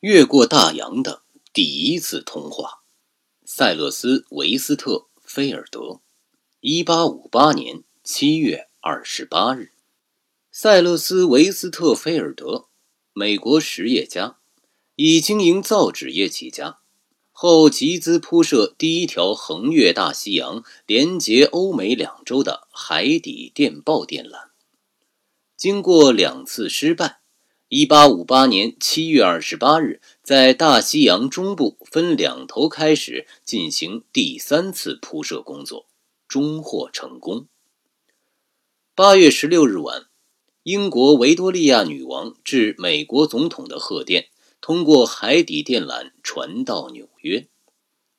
越过大洋的第一次通话，塞勒斯·维斯特·菲尔德，一八五八年七月二十八日。塞勒斯·维斯特·菲尔德，美国实业家，以经营造纸业起家，后集资铺设第一条横越大西洋、连接欧美两洲的海底电报电缆。经过两次失败。一八五八年七月二十八日，在大西洋中部分两头开始进行第三次铺设工作，终获成功。八月十六日晚，英国维多利亚女王致美国总统的贺电通过海底电缆传到纽约。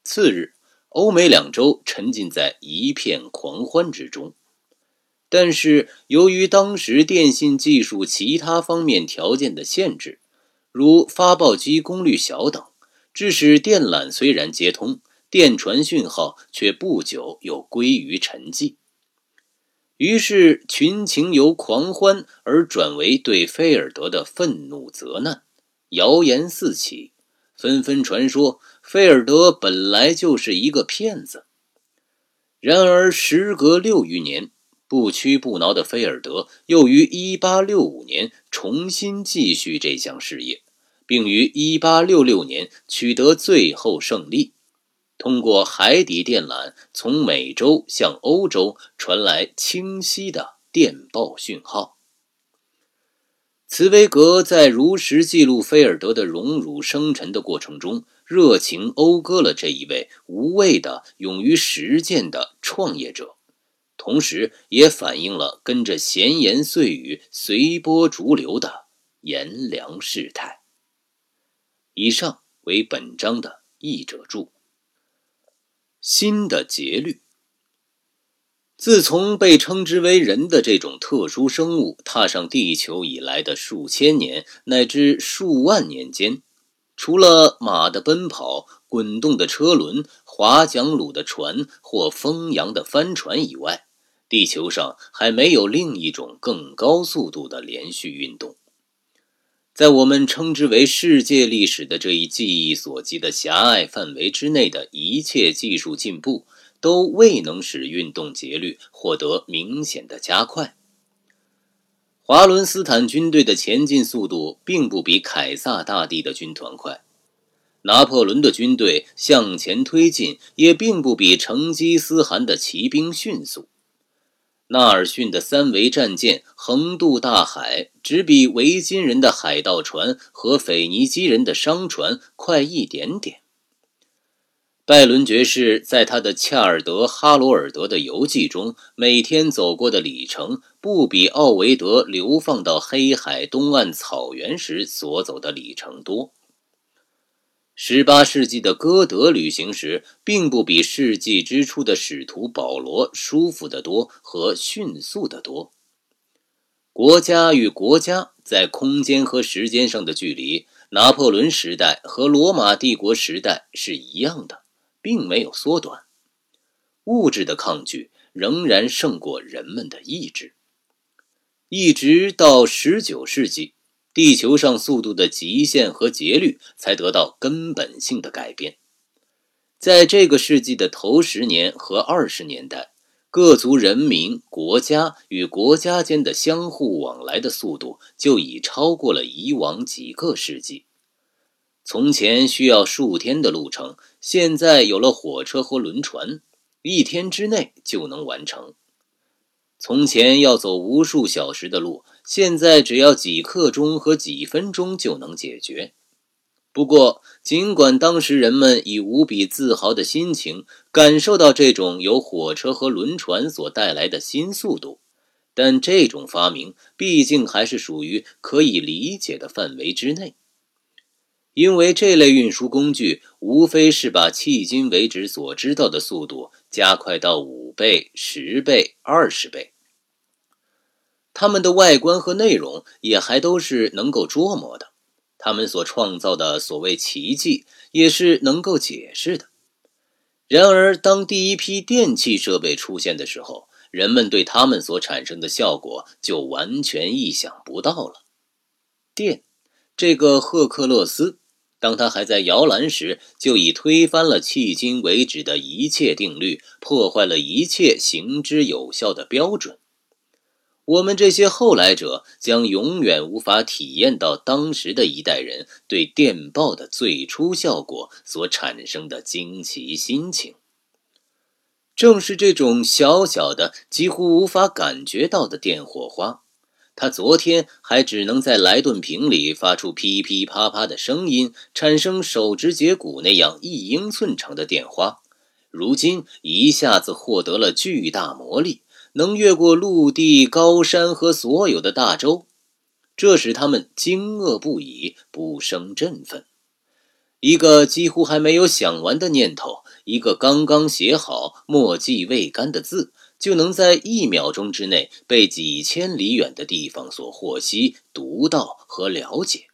次日，欧美两洲沉浸在一片狂欢之中。但是，由于当时电信技术其他方面条件的限制，如发报机功率小等，致使电缆虽然接通，电传讯号却不久又归于沉寂。于是，群情由狂欢而转为对菲尔德的愤怒责难，谣言四起，纷纷传说菲尔德本来就是一个骗子。然而，时隔六余年。不屈不挠的菲尔德又于1865年重新继续这项事业，并于1866年取得最后胜利，通过海底电缆从美洲向欧洲传来清晰的电报讯号。茨威格在如实记录菲尔德的荣辱生辰的过程中，热情讴歌了这一位无畏的、勇于实践的创业者。同时，也反映了跟着闲言碎语随波逐流的炎凉世态。以上为本章的译者注。新的节律。自从被称之为人的这种特殊生物踏上地球以来的数千年乃至数万年间，除了马的奔跑、滚动的车轮、划桨橹的船或风扬的帆船以外，地球上还没有另一种更高速度的连续运动。在我们称之为世界历史的这一记忆所及的狭隘范围之内的一切技术进步，都未能使运动节律获得明显的加快。华伦斯坦军队的前进速度并不比凯撒大帝的军团快，拿破仑的军队向前推进也并不比成吉思汗的骑兵迅速。纳尔逊的三维战舰横渡大海，只比维京人的海盗船和腓尼基人的商船快一点点。拜伦爵士在他的《恰尔德哈罗尔德的游记》中，每天走过的里程，不比奥维德流放到黑海东岸草原时所走的里程多。十八世纪的歌德旅行时，并不比世纪之初的使徒保罗舒服得多和迅速得多。国家与国家在空间和时间上的距离，拿破仑时代和罗马帝国时代是一样的，并没有缩短。物质的抗拒仍然胜过人们的意志，一直到十九世纪。地球上速度的极限和节律才得到根本性的改变。在这个世纪的头十年和二十年代，各族人民、国家与国家间的相互往来的速度就已超过了以往几个世纪。从前需要数天的路程，现在有了火车和轮船，一天之内就能完成。从前要走无数小时的路。现在只要几刻钟和几分钟就能解决。不过，尽管当时人们以无比自豪的心情感受到这种由火车和轮船所带来的新速度，但这种发明毕竟还是属于可以理解的范围之内，因为这类运输工具无非是把迄今为止所知道的速度加快到五倍、十倍、二十倍。它们的外观和内容也还都是能够捉摸的，他们所创造的所谓奇迹也是能够解释的。然而，当第一批电气设备出现的时候，人们对它们所产生的效果就完全意想不到了。电，这个赫克勒斯，当他还在摇篮时，就已推翻了迄今为止的一切定律，破坏了一切行之有效的标准。我们这些后来者将永远无法体验到当时的一代人对电报的最初效果所产生的惊奇心情。正是这种小小的、几乎无法感觉到的电火花。他昨天还只能在莱顿瓶里发出噼噼啪啪的声音，产生手指节骨那样一英寸长的电花，如今一下子获得了巨大魔力，能越过陆地、高山和所有的大洲，这使他们惊愕不已，不生振奋。一个几乎还没有想完的念头，一个刚刚写好、墨迹未干的字。就能在一秒钟之内被几千里远的地方所获悉、读到和了解。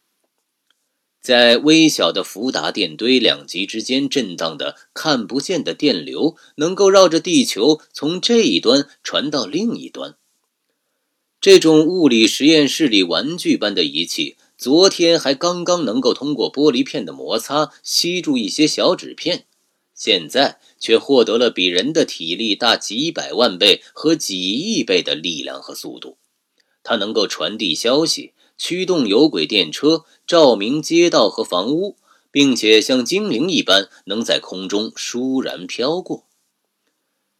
在微小的福达电堆两极之间震荡的看不见的电流，能够绕着地球从这一端传到另一端。这种物理实验室里玩具般的仪器，昨天还刚刚能够通过玻璃片的摩擦吸住一些小纸片。现在却获得了比人的体力大几百万倍和几亿倍的力量和速度，它能够传递消息、驱动有轨电车、照明街道和房屋，并且像精灵一般能在空中倏然飘过。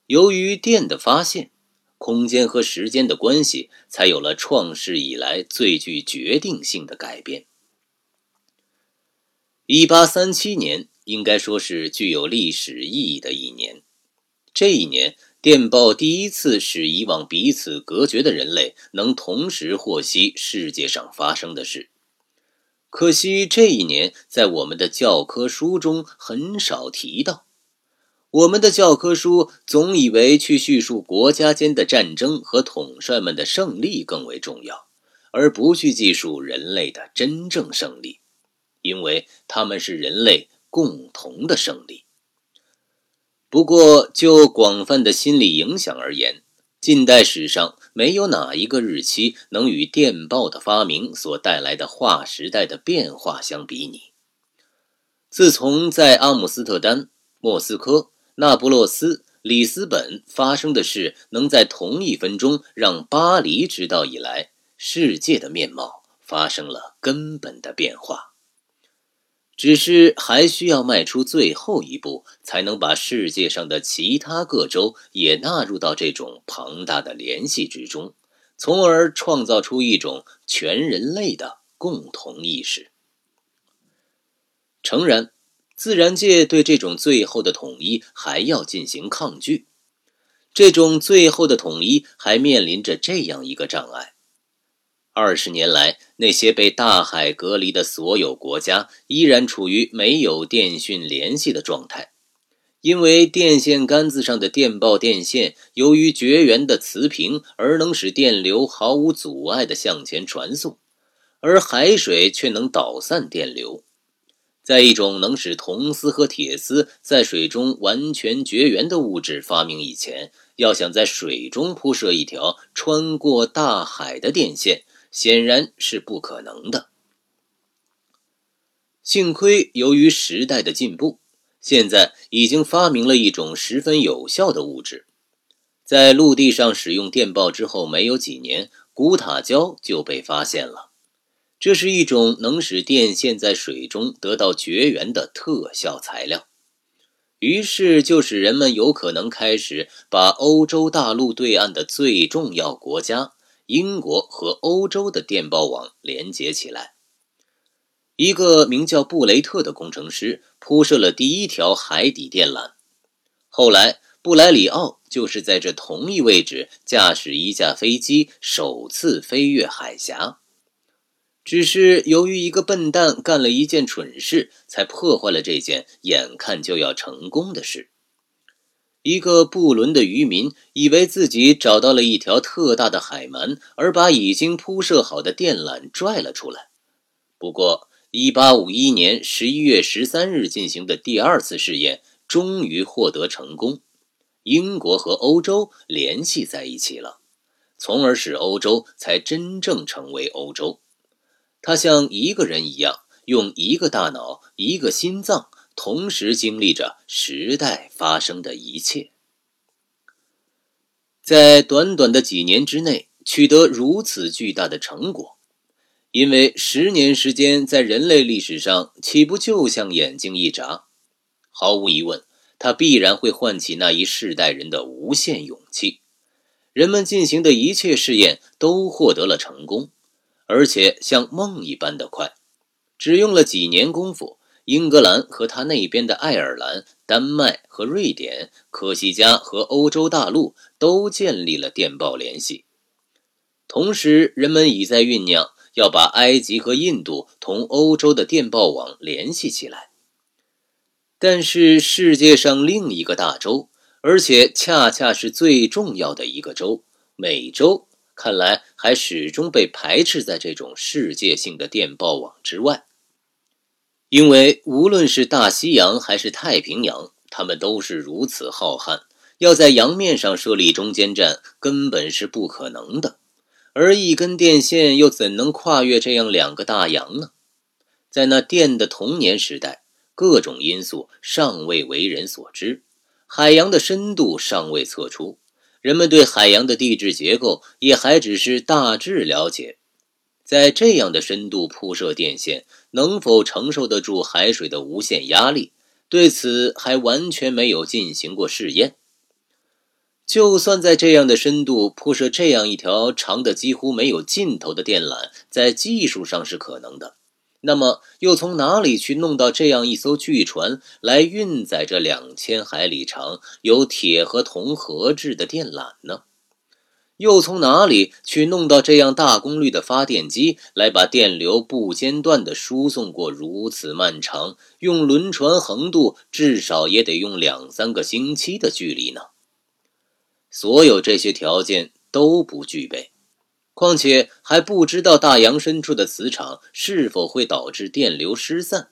由于电的发现，空间和时间的关系才有了创世以来最具决定性的改变。一八三七年。应该说是具有历史意义的一年。这一年，电报第一次使以往彼此隔绝的人类能同时获悉世界上发生的事。可惜这一年在我们的教科书中很少提到。我们的教科书总以为去叙述国家间的战争和统帅们的胜利更为重要，而不去记述人类的真正胜利，因为他们是人类。共同的胜利。不过，就广泛的心理影响而言，近代史上没有哪一个日期能与电报的发明所带来的划时代的变化相比拟。自从在阿姆斯特丹、莫斯科、那不勒斯、里斯本发生的事能在同一分钟让巴黎知道以来，世界的面貌发生了根本的变化。只是还需要迈出最后一步，才能把世界上的其他各州也纳入到这种庞大的联系之中，从而创造出一种全人类的共同意识。诚然，自然界对这种最后的统一还要进行抗拒，这种最后的统一还面临着这样一个障碍。二十年来，那些被大海隔离的所有国家依然处于没有电讯联系的状态，因为电线杆子上的电报电线由于绝缘的磁屏而能使电流毫无阻碍地向前传送，而海水却能导散电流。在一种能使铜丝和铁丝在水中完全绝缘的物质发明以前，要想在水中铺设一条穿过大海的电线。显然是不可能的。幸亏，由于时代的进步，现在已经发明了一种十分有效的物质。在陆地上使用电报之后没有几年，古塔胶就被发现了。这是一种能使电线在水中得到绝缘的特效材料。于是，就使人们有可能开始把欧洲大陆对岸的最重要国家。英国和欧洲的电报网连接起来。一个名叫布雷特的工程师铺设了第一条海底电缆。后来，布莱里奥就是在这同一位置驾驶一架飞机首次飞越海峡。只是由于一个笨蛋干了一件蠢事，才破坏了这件眼看就要成功的事。一个布伦的渔民以为自己找到了一条特大的海鳗，而把已经铺设好的电缆拽了出来。不过，1851年11月13日进行的第二次试验终于获得成功，英国和欧洲联系在一起了，从而使欧洲才真正成为欧洲。他像一个人一样，用一个大脑、一个心脏，同时经历着时代发生的一切，在短短的几年之内取得如此巨大的成果。因为十年时间在人类历史上岂不就像眼睛一眨？毫无疑问，它必然会唤起那一世代人的无限勇气。人们进行的一切试验都获得了成功，而且像梦一般的快。只用了几年功夫，英格兰和他那边的爱尔兰、丹麦和瑞典、科西嘉和欧洲大陆都建立了电报联系。同时，人们已在酝酿。要把埃及和印度同欧洲的电报网联系起来，但是世界上另一个大洲，而且恰恰是最重要的一个洲——美洲，看来还始终被排斥在这种世界性的电报网之外。因为无论是大西洋还是太平洋，它们都是如此浩瀚，要在洋面上设立中间站根本是不可能的。而一根电线又怎能跨越这样两个大洋呢？在那电的童年时代，各种因素尚未为人所知，海洋的深度尚未测出，人们对海洋的地质结构也还只是大致了解。在这样的深度铺设电线，能否承受得住海水的无限压力？对此还完全没有进行过试验。就算在这样的深度铺设这样一条长的几乎没有尽头的电缆，在技术上是可能的，那么又从哪里去弄到这样一艘巨船来运载着两千海里长、由铁和铜合制的电缆呢？又从哪里去弄到这样大功率的发电机来把电流不间断地输送过如此漫长、用轮船横渡至少也得用两三个星期的距离呢？所有这些条件都不具备，况且还不知道大洋深处的磁场是否会导致电流失散。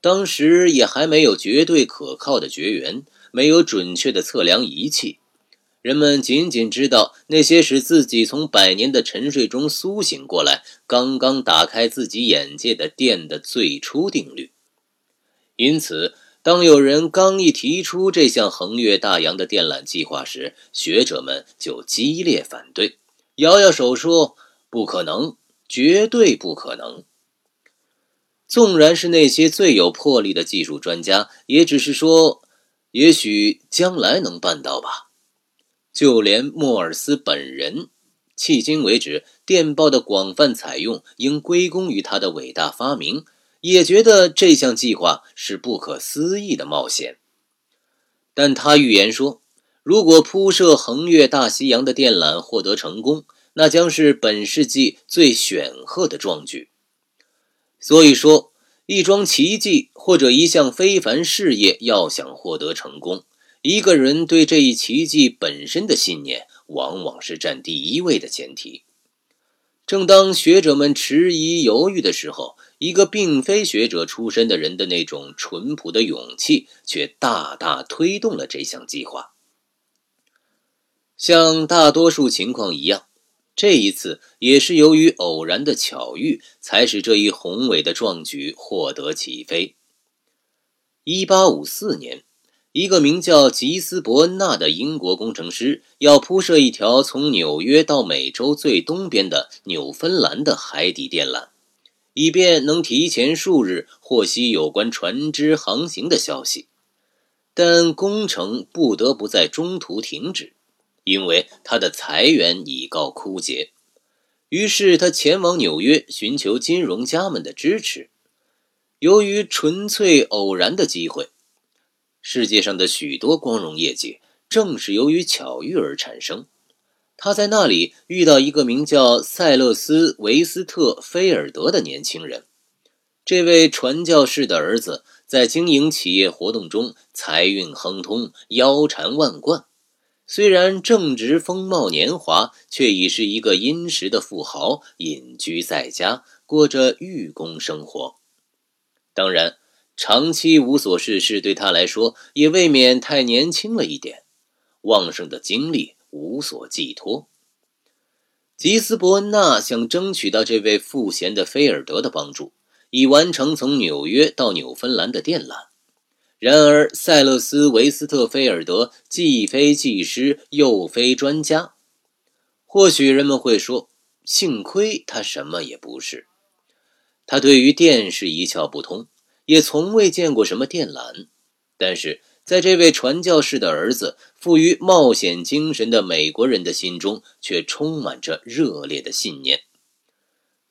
当时也还没有绝对可靠的绝缘，没有准确的测量仪器，人们仅仅知道那些使自己从百年的沉睡中苏醒过来、刚刚打开自己眼界的电的最初定律。因此。当有人刚一提出这项横越大洋的电缆计划时，学者们就激烈反对，摇摇手说：“不可能，绝对不可能。”纵然是那些最有魄力的技术专家，也只是说：“也许将来能办到吧。”就连莫尔斯本人，迄今为止，电报的广泛采用应归功于他的伟大发明。也觉得这项计划是不可思议的冒险，但他预言说，如果铺设横越大西洋的电缆获得成功，那将是本世纪最显赫的壮举。所以说，一桩奇迹或者一项非凡事业要想获得成功，一个人对这一奇迹本身的信念，往往是占第一位的前提。正当学者们迟疑犹豫的时候，一个并非学者出身的人的那种淳朴的勇气，却大大推动了这项计划。像大多数情况一样，这一次也是由于偶然的巧遇，才使这一宏伟的壮举获得起飞。一八五四年，一个名叫吉斯伯恩纳的英国工程师要铺设一条从纽约到美洲最东边的纽芬兰的海底电缆。以便能提前数日获悉有关船只航行的消息，但工程不得不在中途停止，因为他的财源已告枯竭。于是他前往纽约寻求金融家们的支持。由于纯粹偶然的机会，世界上的许多光荣业绩正是由于巧遇而产生。他在那里遇到一个名叫塞勒斯·维斯特菲尔德的年轻人。这位传教士的儿子在经营企业活动中财运亨通、腰缠万贯，虽然正值风貌年华，却已是一个殷实的富豪，隐居在家，过着寓公生活。当然，长期无所事事对他来说也未免太年轻了一点。旺盛的精力。无所寄托。吉斯伯恩纳想争取到这位赋闲的菲尔德的帮助，已完成从纽约到纽芬兰的电缆。然而，塞勒斯·维斯特菲尔德既非技师，又非专家。或许人们会说，幸亏他什么也不是。他对于电是一窍不通，也从未见过什么电缆。但是，在这位传教士的儿子、富于冒险精神的美国人的心中，却充满着热烈的信念。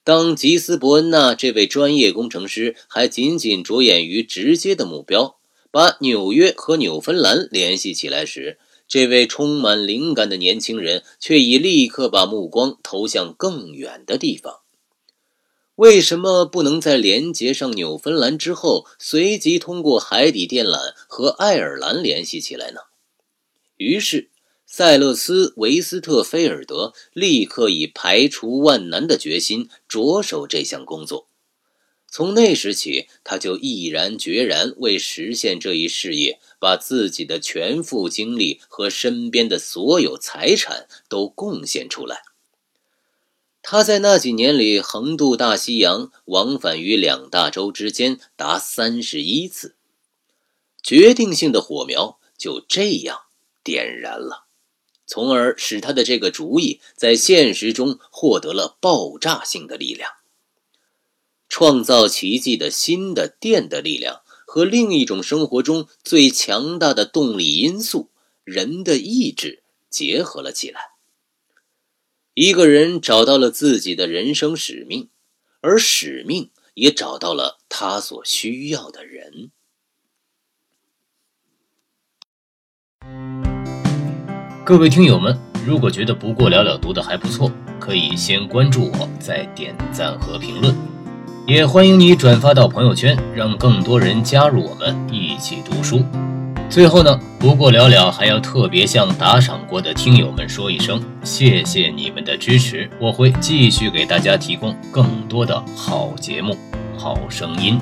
当吉斯伯恩纳这位专业工程师还仅仅着眼于直接的目标。把纽约和纽芬兰联系起来时，这位充满灵感的年轻人却已立刻把目光投向更远的地方。为什么不能在连接上纽芬兰之后，随即通过海底电缆和爱尔兰联系起来呢？于是，塞勒斯·维斯特菲尔德立刻以排除万难的决心着手这项工作。从那时起，他就毅然决然为实现这一事业，把自己的全副精力和身边的所有财产都贡献出来。他在那几年里横渡大西洋，往返于两大洲之间达三十一次，决定性的火苗就这样点燃了，从而使他的这个主意在现实中获得了爆炸性的力量。创造奇迹的新的电的力量和另一种生活中最强大的动力因素——人的意志结合了起来。一个人找到了自己的人生使命，而使命也找到了他所需要的人。各位听友们，如果觉得不过了了读的还不错，可以先关注我，再点赞和评论。也欢迎你转发到朋友圈，让更多人加入我们一起读书。最后呢，不过了了还要特别向打赏过的听友们说一声，谢谢你们的支持，我会继续给大家提供更多的好节目、好声音。